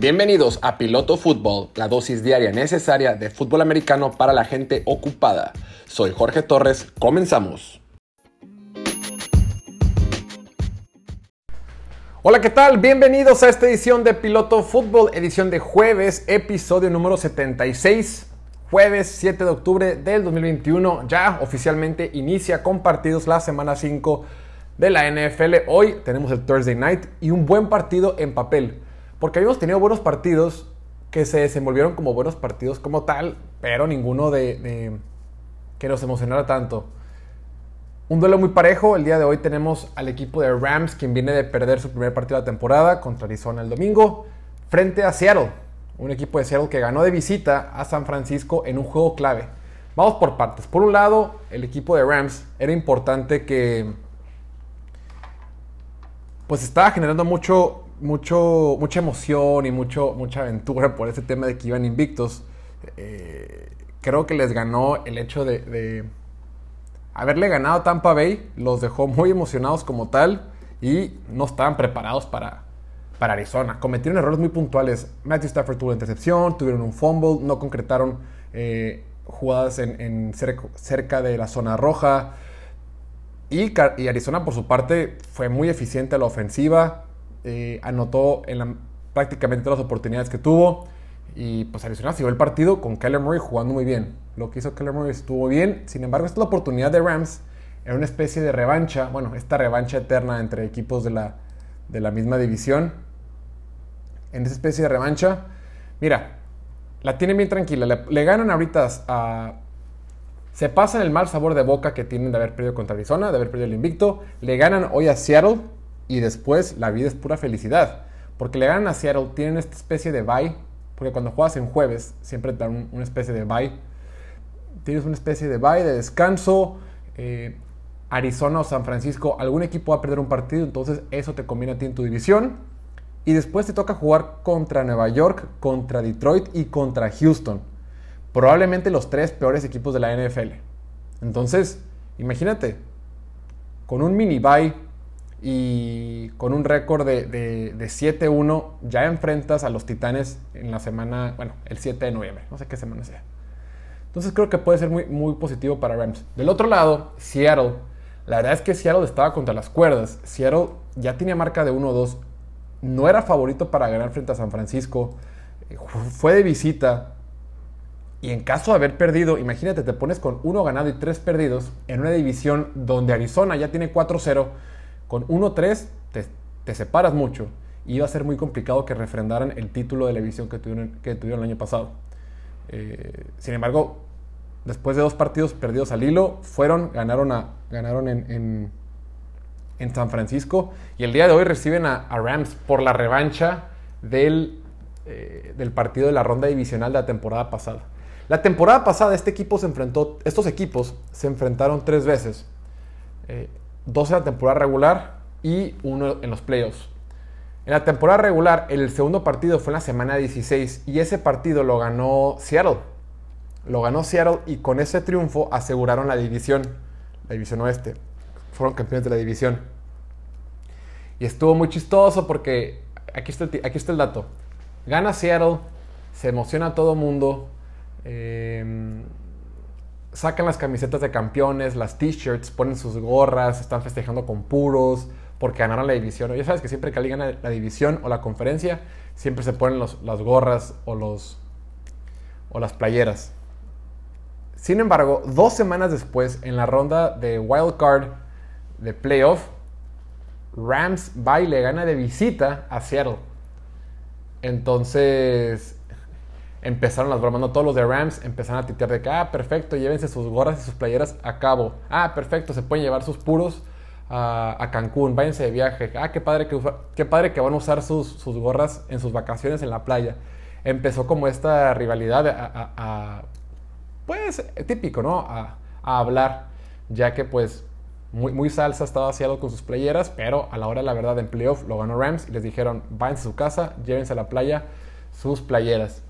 Bienvenidos a Piloto Fútbol, la dosis diaria necesaria de fútbol americano para la gente ocupada. Soy Jorge Torres, comenzamos. Hola, ¿qué tal? Bienvenidos a esta edición de Piloto Fútbol, edición de jueves, episodio número 76. Jueves 7 de octubre del 2021, ya oficialmente inicia con partidos la semana 5 de la NFL. Hoy tenemos el Thursday Night y un buen partido en papel. Porque habíamos tenido buenos partidos que se desenvolvieron como buenos partidos como tal, pero ninguno de, que nos emocionara tanto. Un duelo muy parejo. El día de hoy tenemos al equipo de Rams, quien viene de perder su primer partido de la temporada contra Arizona el domingo, frente a Seattle. Un equipo de Seattle que ganó de visita a San Francisco en un juego clave. Vamos por partes. Por un lado, el equipo de Rams era importante que pues estaba generando mucho, mucho, mucha emoción y mucho, mucha aventura por ese tema de que iban invictos. Eh, creo que les ganó el hecho de, haberle ganado a Tampa Bay, los dejó muy emocionados como tal y no estaban preparados para, para Arizona. Cometieron errores muy puntuales. Matthew Stafford tuvo intercepción, tuvieron un fumble, no concretaron eh, jugadas en, cerca, de la zona roja. Y, y, Arizona, por su parte, fue muy eficiente a la ofensiva. Eh, anotó en prácticamente todas las oportunidades que tuvo. Y pues Arizona siguió el partido con Keller Murray jugando muy bien. Lo que hizo Keller Murray estuvo bien. Sin embargo, esta es la oportunidad de Rams. Era una especie de revancha. Bueno, esta revancha eterna entre equipos de la, de la misma división. En esa especie de revancha. Mira, la tienen bien tranquila. Le, le ganan ahorita a... Se pasan el mal sabor de boca que tienen de haber perdido contra Arizona, de haber perdido el invicto. Le ganan hoy a Seattle y después la vida es pura felicidad. Porque le ganan a Seattle, tienen esta especie de bye, porque cuando juegas en jueves siempre te dan una especie de bye. Tienes una especie de bye, de descanso. Eh, Arizona o San Francisco, algún equipo va a perder un partido, entonces eso te conviene a ti en tu división. Y después te toca jugar contra Nueva York, contra Detroit y contra Houston. Probablemente los tres peores equipos de la NFL. Entonces, imagínate, con un mini bye y con un récord de, de, 7-1 ya enfrentas a los Titanes en la semana, bueno, el 7 de noviembre, no sé qué semana sea. Entonces creo que puede ser muy, muy positivo para Rams. Del otro lado, Seattle, la verdad es que Seattle estaba contra las cuerdas. Seattle ya tenía marca de 1-2, no era favorito para ganar frente a San Francisco, fue de visita. Y en caso de haber perdido, imagínate, te pones con uno ganado y tres perdidos en una división donde Arizona ya tiene 4-0 con 1-3 te, separas mucho y iba a ser muy complicado que refrendaran el título de la división que tuvieron, el año pasado. Eh, sin embargo, después de dos partidos perdidos al hilo, fueron, ganaron, ganaron en, en, San Francisco y el día de hoy reciben a, Rams por la revancha del, eh, del partido de la ronda divisional de la temporada pasada. La temporada pasada este equipo se enfrentó, estos equipos se enfrentaron tres veces. Eh, dos en la temporada regular y uno en los playoffs. En la temporada regular, el segundo partido fue en la semana 16 y ese partido lo ganó Seattle. Lo ganó Seattle y con ese triunfo aseguraron la división, la división oeste. Fueron campeones de la división. Y estuvo muy chistoso porque aquí está el, aquí está el dato. Gana Seattle, se emociona todo el mundo. Eh, sacan las camisetas de campeones, las t-shirts, ponen sus gorras, están festejando con puros porque ganaron la división. Ya sabes que siempre que alguien gana la división o la conferencia, siempre se ponen las gorras o, los, o las playeras. Sin embargo, dos semanas después, en la ronda de wild card de playoff, Rams va y le gana de visita a Seattle. Entonces, empezaron las bromas, todos los de Rams empezaron a titear de que, ah, perfecto, llévense sus gorras y sus playeras a cabo. Ah, perfecto, se pueden llevar sus puros a, Cancún, váyanse de viaje. Ah, qué padre que, qué padre que van a usar sus, gorras en sus vacaciones en la playa. Empezó como esta rivalidad a, pues, típico, ¿no? A, hablar, ya que pues muy, muy salsa estaba haciendo con sus playeras, pero a la hora de la verdad en playoff lo ganó Rams y les dijeron, váyanse a su casa, llévense a la playa sus playeras.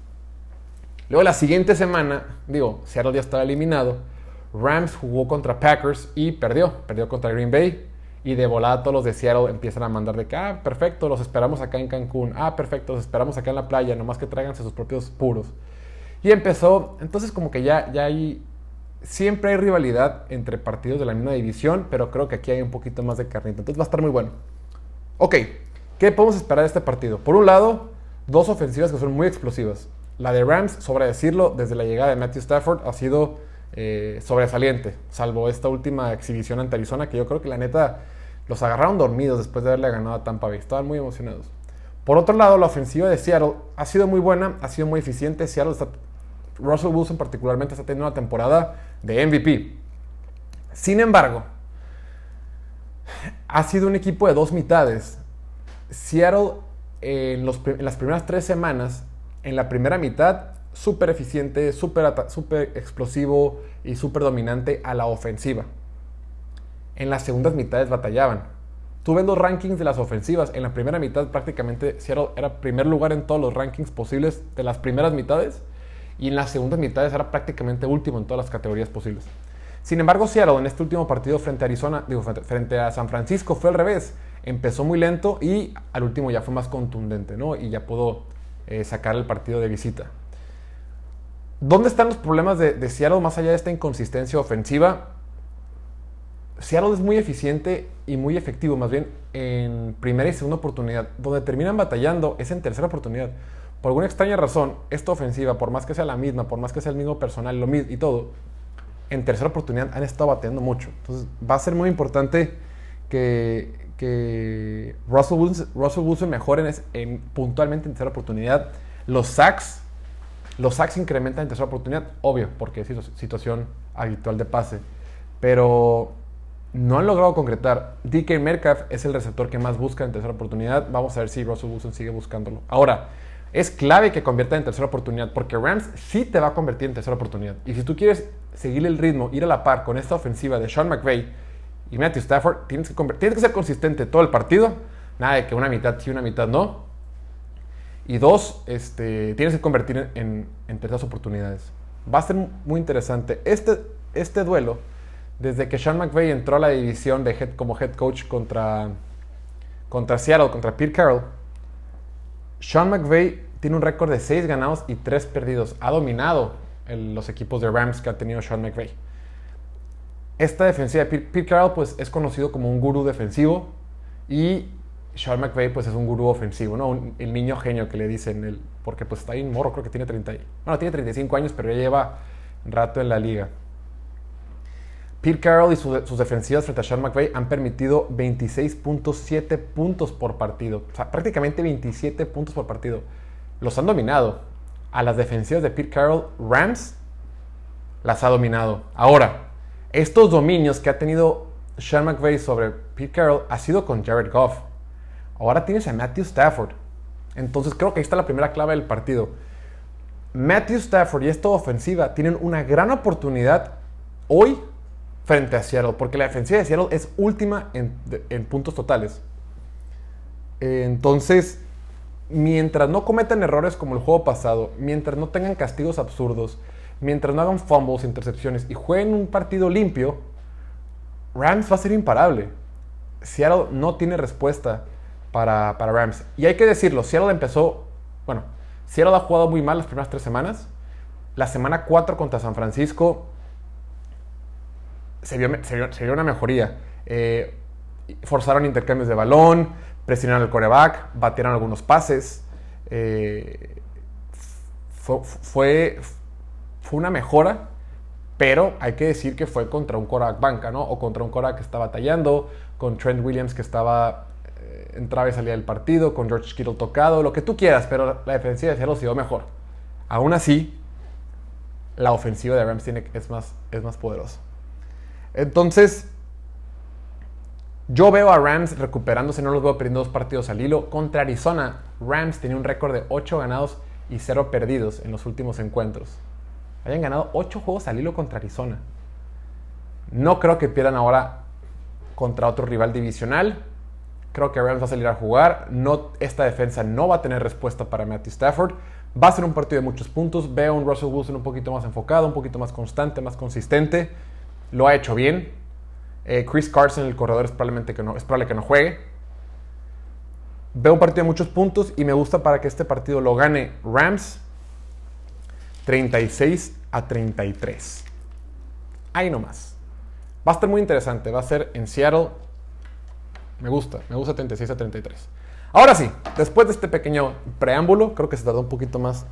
Luego la siguiente semana, digo, Seattle ya estaba eliminado. Rams jugó contra Packers y perdió. Perdió contra Green Bay. y de volada todos los de Seattle empiezan a mandar de que, ah, perfecto, los esperamos acá en Cancún, ah, perfecto, los esperamos acá en la playa, nomás que tráiganse sus propios puros. Y empezó, entonces como que ya, ya hay, siempre hay rivalidad entre partidos de la misma división, pero creo que aquí hay un poquito más de carnita, entonces va a estar muy bueno. Ok, ¿qué podemos esperar de este partido? Por un lado, dos ofensivas que son muy explosivas. La de Rams, sobre decirlo, desde la llegada de Matthew Stafford ha sido eh, sobresaliente, salvo esta última exhibición ante Arizona, que yo creo que la neta los agarraron dormidos después de haberle ganado a Tampa Bay. Estaban muy emocionados. Por otro lado, la ofensiva de Seattle ha sido muy buena, ha sido muy eficiente. Seattle está, Russell Wilson particularmente está teniendo una temporada de MVP. Sin embargo, ha sido un equipo de dos mitades. Seattle en, en las primeras tres semanas, en la primera mitad súper eficiente, súper explosivo y súper dominante a la ofensiva. En las segundas mitades batallaban. Tú ves los rankings de las ofensivas. En la primera mitad prácticamente Seattle era primer lugar en todos los rankings posibles de las primeras mitades. Y en las segundas mitades era prácticamente último en todas las categorías posibles. Sin embargo, Seattle en este último partido frente a Arizona, digo, frente a San Francisco fue al revés. Empezó muy lento y al último ya fue más contundente, ¿no? Y ya pudo eh, sacar el partido de visita. ¿Dónde están los problemas de, Seattle más allá de esta inconsistencia ofensiva? Seattle es muy eficiente y muy efectivo, más bien en primera y segunda oportunidad. Donde terminan batallando es en tercera oportunidad. Por alguna extraña razón, esta ofensiva, por más que sea la misma, por más que sea el mismo personal lo mismo y todo, en tercera oportunidad han estado bateando mucho. Entonces va a ser muy importante que, que Russell, Wilson, Russell en, puntualmente en tercera oportunidad. Los sacks los sacks incrementan en tercera oportunidad, obvio, porque es situación habitual de pase. Pero no han logrado concretar. DK Metcalf es el receptor que más busca en tercera oportunidad. Vamos a ver si Russell Wilson sigue buscándolo. Ahora, es clave que convierta en tercera oportunidad, porque Rams sí te va a convertir en tercera oportunidad. Y si tú quieres seguir el ritmo, ir a la par con esta ofensiva de Sean McVay y Matthew Stafford, tienes que, que ser consistente todo el partido. Nada de que una mitad sí, una mitad no. Y dos, este, tienes que convertir en, en terceras oportunidades. Va a ser muy interesante. Este, este duelo, desde que Sean McVay entró a la división de head, como head coach contra, contra Seattle, contra Pete Carroll, Sean McVay tiene un récord de 6 ganados y 3 perdidos. Ha dominado los equipos de Rams que ha tenido Sean McVay. Esta defensiva de Pete, Carroll pues, es conocido como un gurú defensivo y Sean McVay pues es un gurú ofensivo, ¿no? el niño genio que le dicen, el, porque pues está ahí en morro, creo que tiene 30, bueno, tiene 35 años, pero ya lleva rato en la liga. Pete Carroll y sus defensivas frente a Sean McVay han permitido 26.7 puntos por partido, o sea, prácticamente 27 puntos por partido. Los han dominado. A las defensivas de Pete Carroll, Rams las ha dominado. Ahora, estos dominios que ha tenido Sean McVay sobre Pete Carroll ha sido con Jared Goff. Ahora tienes a Matthew Stafford. Entonces creo que ahí está la primera clave del partido. Matthew Stafford y esta ofensiva tienen una gran oportunidad hoy frente a Seattle, porque la defensiva de Seattle es última en, puntos totales. Entonces, mientras no cometan errores como el juego pasado, mientras no tengan castigos absurdos, mientras no hagan fumbles, intercepciones y jueguen un partido limpio, Rams va a ser imparable. Seattle no tiene respuesta para, Rams. Y hay que decirlo, Seattle empezó, bueno, Seattle ha jugado muy mal las primeras tres semanas. La semana 4 contra San Francisco se vio, una mejoría. Eh, forzaron intercambios de balón, presionaron el coreback, batieron algunos pases. Eh, fue, una mejora, pero hay que decir que fue contra un coreback banca, ¿no? O contra un coreback que estaba batallando, con Trent Williams que estaba entraba y salía del partido, con George Kittle tocado, lo que tú quieras, pero la defensiva de Seattle se mejor. Aún así, la ofensiva de Rams es, más, es más poderosa. Entonces, yo veo a Rams recuperándose, no los veo perdiendo dos partidos al hilo. Contra Arizona, Rams tenía un récord de 8 ganados y 0 perdidos en los últimos encuentros. Hayan ganado 8 juegos al hilo contra Arizona. No creo que pierdan ahora contra otro rival divisional. Creo que Rams va a salir a jugar. Esta defensa no va a tener respuesta para Matthew Stafford. Va a ser un partido de muchos puntos. Veo a un Russell Wilson un poquito más enfocado, un poquito más constante, más consistente. Lo ha hecho bien. Eh, Chris Carson, el corredor, es, probablemente que no, es probable que no juegue. Veo un partido de muchos puntos y me gusta para que este partido lo gane Rams 36 a 33. Ahí nomás. Va a estar muy interesante. Va a ser en Seattle. Me gusta, me gusta 36 a 33. Ahora sí, después de este pequeño preámbulo, creo que se tardó un poquito más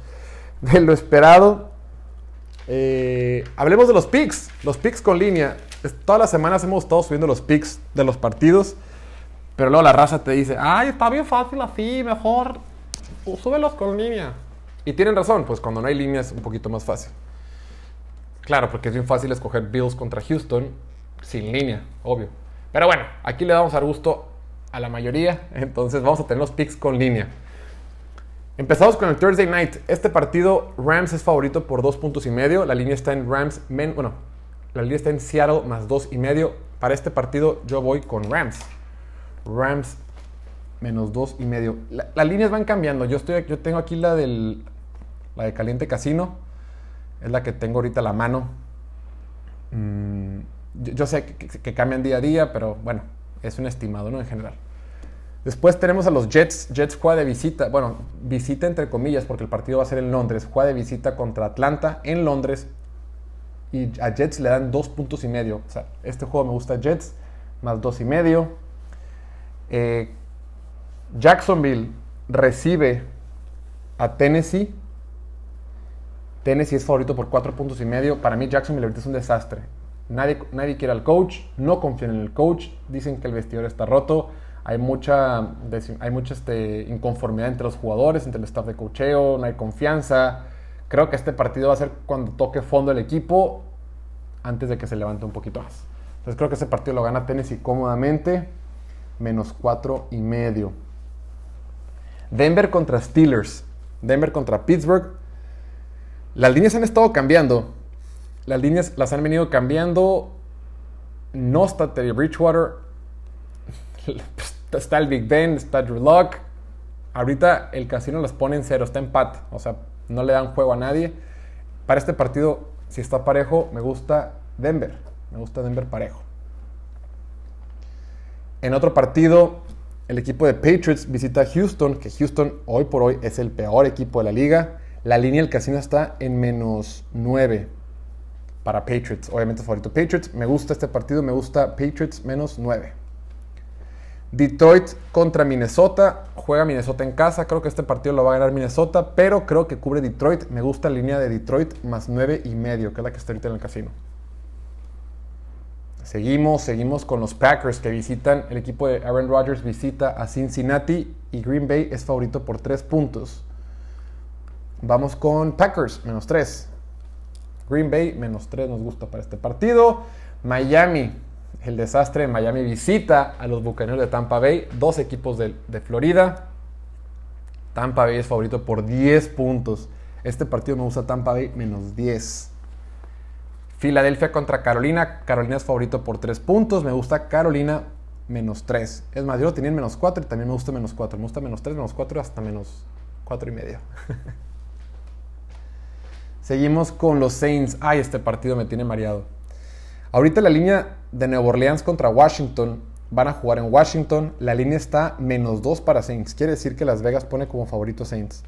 de lo esperado. Eh, hablemos de los picks, los picks con línea. Todas las semanas hemos estado subiendo los picks de los partidos, pero luego la raza te dice, ay, está bien fácil así, mejor súbelos con línea. Y tienen razón, pues cuando no hay línea es un poquito más fácil. Claro, porque es bien fácil escoger Bills contra Houston sin línea, obvio. Pero bueno, aquí le damos a gusto a la mayoría, entonces vamos a tener los picks con línea. Empezamos con el Thursday Night. Este partido, Rams es favorito por dos puntos y medio. La línea está en Rams, bueno, la línea está en Seattle más dos y medio. Para este partido yo voy con Rams. Rams menos dos y medio. las líneas van cambiando. Yo, estoy, yo tengo aquí la, del, la de Caliente Casino. Es la que tengo ahorita a la mano. Mm, yo, sé que, cambian día a día, pero bueno, es un estimado, ¿no? En general. Después tenemos a los Jets. Jets juega de visita. Bueno, visita entre comillas porque el partido va a ser en Londres. Juega de visita contra Atlanta en Londres. Y a Jets le dan dos puntos y medio. O sea, este juego me gusta Jets. Más dos y medio. Eh, Jacksonville recibe a Tennessee. Tennessee es favorito por cuatro puntos y medio. Para mí Jacksonville ahorita es un desastre. Nadie, nadie quiere al coach. No confían en el coach. Dicen que el vestidor está roto hay mucha, hay mucha este, inconformidad entre los jugadores, entre el staff de cocheo, no hay confianza. Creo que este partido va a ser cuando toque fondo el equipo antes de que se levante un poquito más. Entonces creo que ese partido lo gana Tennessee cómodamente, menos cuatro y medio. Denver contra Steelers, Denver contra Pittsburgh. Las líneas han estado cambiando. Las líneas las han venido cambiando. No está Terry Bridgewater. está el Big Ben, está Drew Lock. Ahorita el casino los pone en cero, está empate. O sea, no le dan juego a nadie. Para este partido, si está parejo, me gusta Denver. Me gusta Denver parejo. En otro partido, el equipo de Patriots visita Houston, que Houston hoy por hoy es el peor equipo de la liga. La línea del casino está en menos 9 para Patriots. Obviamente favorito Patriots. Me gusta este partido, me gusta Patriots menos 9. Detroit contra Minnesota. Juega Minnesota en casa. Creo que este partido lo va a ganar Minnesota, pero creo que cubre Detroit. Me gusta la línea de Detroit más 9 y medio, que es la que está ahorita en el casino. Seguimos, seguimos con los Packers que visitan. El equipo de Aaron Rodgers visita a Cincinnati y Green Bay es favorito por 3 puntos. Vamos con Packers, menos 3. Green Bay, menos 3 nos gusta para este partido. Miami el desastre en Miami visita a los Bucaneros de Tampa Bay, dos equipos de, Florida. Tampa Bay es favorito por 10 puntos. Este partido me gusta Tampa Bay menos 10. Filadelfia contra Carolina. Carolina es favorito por 3 puntos. Me gusta Carolina menos 3. Es más, yo lo tenía en menos 4 y también me gusta menos 4. Me gusta menos 3, menos 4 hasta menos 4 y medio. Seguimos con los Saints. Ay, este partido me tiene mareado. Ahorita la línea de Nueva Orleans contra Washington van a jugar en Washington. La línea está menos 2 para Saints. Quiere decir que Las Vegas pone como favorito Saints.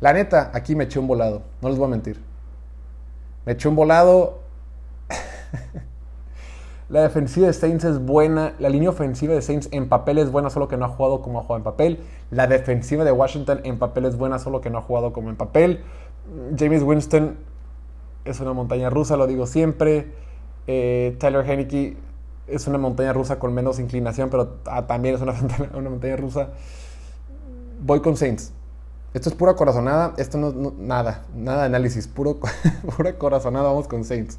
La neta, aquí me eché un volado. No les voy a mentir. Me eché un volado. la defensiva de Saints es buena. La línea ofensiva de Saints en papel es buena, solo que no ha jugado como ha jugado en papel. La defensiva de Washington en papel es buena, solo que no ha jugado como en papel. James Winston es una montaña rusa, lo digo siempre. Eh, Tyler Heineke es una montaña rusa con menos inclinación, pero ah, también es una, montaña rusa. Voy con Saints. Esto es pura corazonada. Esto no, nada, nada de análisis. Puro, pura corazonada. Vamos con Saints.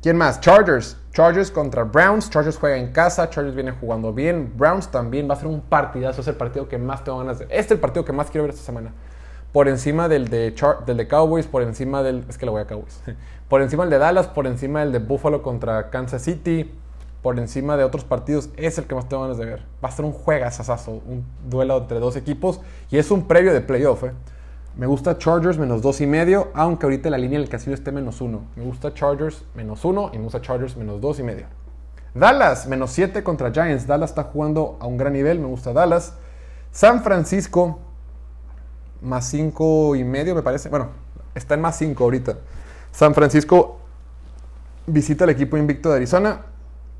¿Quién más? Chargers. Chargers contra Browns. Chargers juega en casa. Chargers viene jugando bien. Browns también va a ser un partidazo. Es el partido que más tengo ganas de. Este es el partido que más quiero ver esta semana por encima del de, del de Cowboys, por encima del... Es que le voy a Cowboys. Por encima del de Dallas, por encima del de Buffalo contra Kansas City, por encima de otros partidos, es el que más tengo ganas de ver. Va a ser un juegazazazo, un duelo entre dos equipos y es un previo de playoff. ¿eh? Me gusta Chargers menos dos y medio, aunque ahorita la línea del casino esté menos uno. Me gusta Chargers menos uno y me gusta Chargers menos dos y medio. Dallas, menos 7 contra Giants. Dallas está jugando a un gran nivel, me gusta Dallas. San Francisco, más 5 y medio, me parece. Bueno, está en más 5 ahorita. San Francisco visita el equipo invicto de Arizona.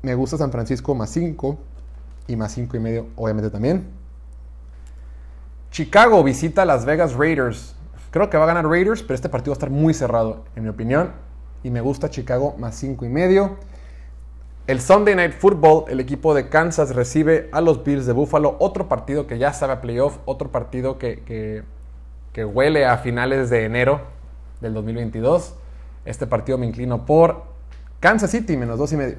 Me gusta San Francisco más 5 y más 5 y medio, obviamente también. Chicago visita Las Vegas Raiders. Creo que va a ganar Raiders, pero este partido va a estar muy cerrado, en mi opinión. Y me gusta Chicago más 5 y medio. El Sunday Night Football, el equipo de Kansas recibe a los Bills de Buffalo. Otro partido que ya sabe a playoff, otro partido que, huele a finales de enero del 2022. Este partido me inclino por Kansas City, menos dos y medio.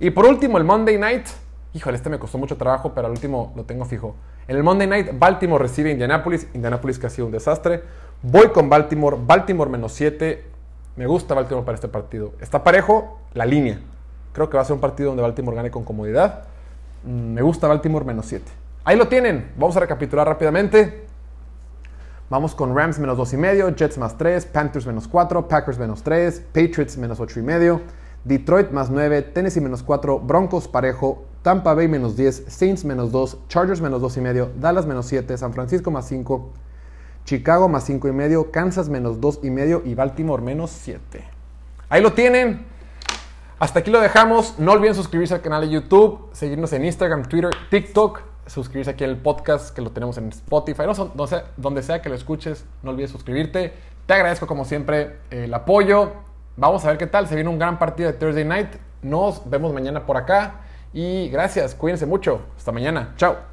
Y por último, el Monday Night. Híjole, este me costó mucho trabajo, pero al último lo tengo fijo. En el Monday Night, Baltimore recibe a Indianapolis. Indianapolis que ha sido un desastre. Voy con Baltimore. Baltimore menos 7. Me gusta Baltimore para este partido. Está parejo la línea. Creo que va a ser un partido donde Baltimore gane con comodidad. Mm, me gusta Baltimore menos 7. Ahí lo tienen. Vamos a recapitular rápidamente. Vamos con Rams menos 2 y medio, Jets más 3, Panthers menos 4, Packers menos 3, Patriots menos 8 y medio, Detroit más 9, Tennessee menos 4, Broncos parejo, Tampa Bay menos 10, Saints menos 2, Chargers menos 2 y medio, Dallas menos 7, San Francisco más 5, Chicago más 5 y medio, Kansas menos 2 y medio y Baltimore menos 7. Ahí lo tienen. Hasta aquí lo dejamos. No olviden suscribirse al canal de YouTube, seguirnos en Instagram, Twitter, TikTok, suscribirse aquí el podcast que lo tenemos en Spotify, no, sé, donde sea que lo escuches, no olvides suscribirte. Te agradezco como siempre el apoyo. Vamos a ver qué tal. Se viene un gran partido de Thursday Night. Nos vemos mañana por acá. Y gracias, cuídense mucho. Hasta mañana. Chao.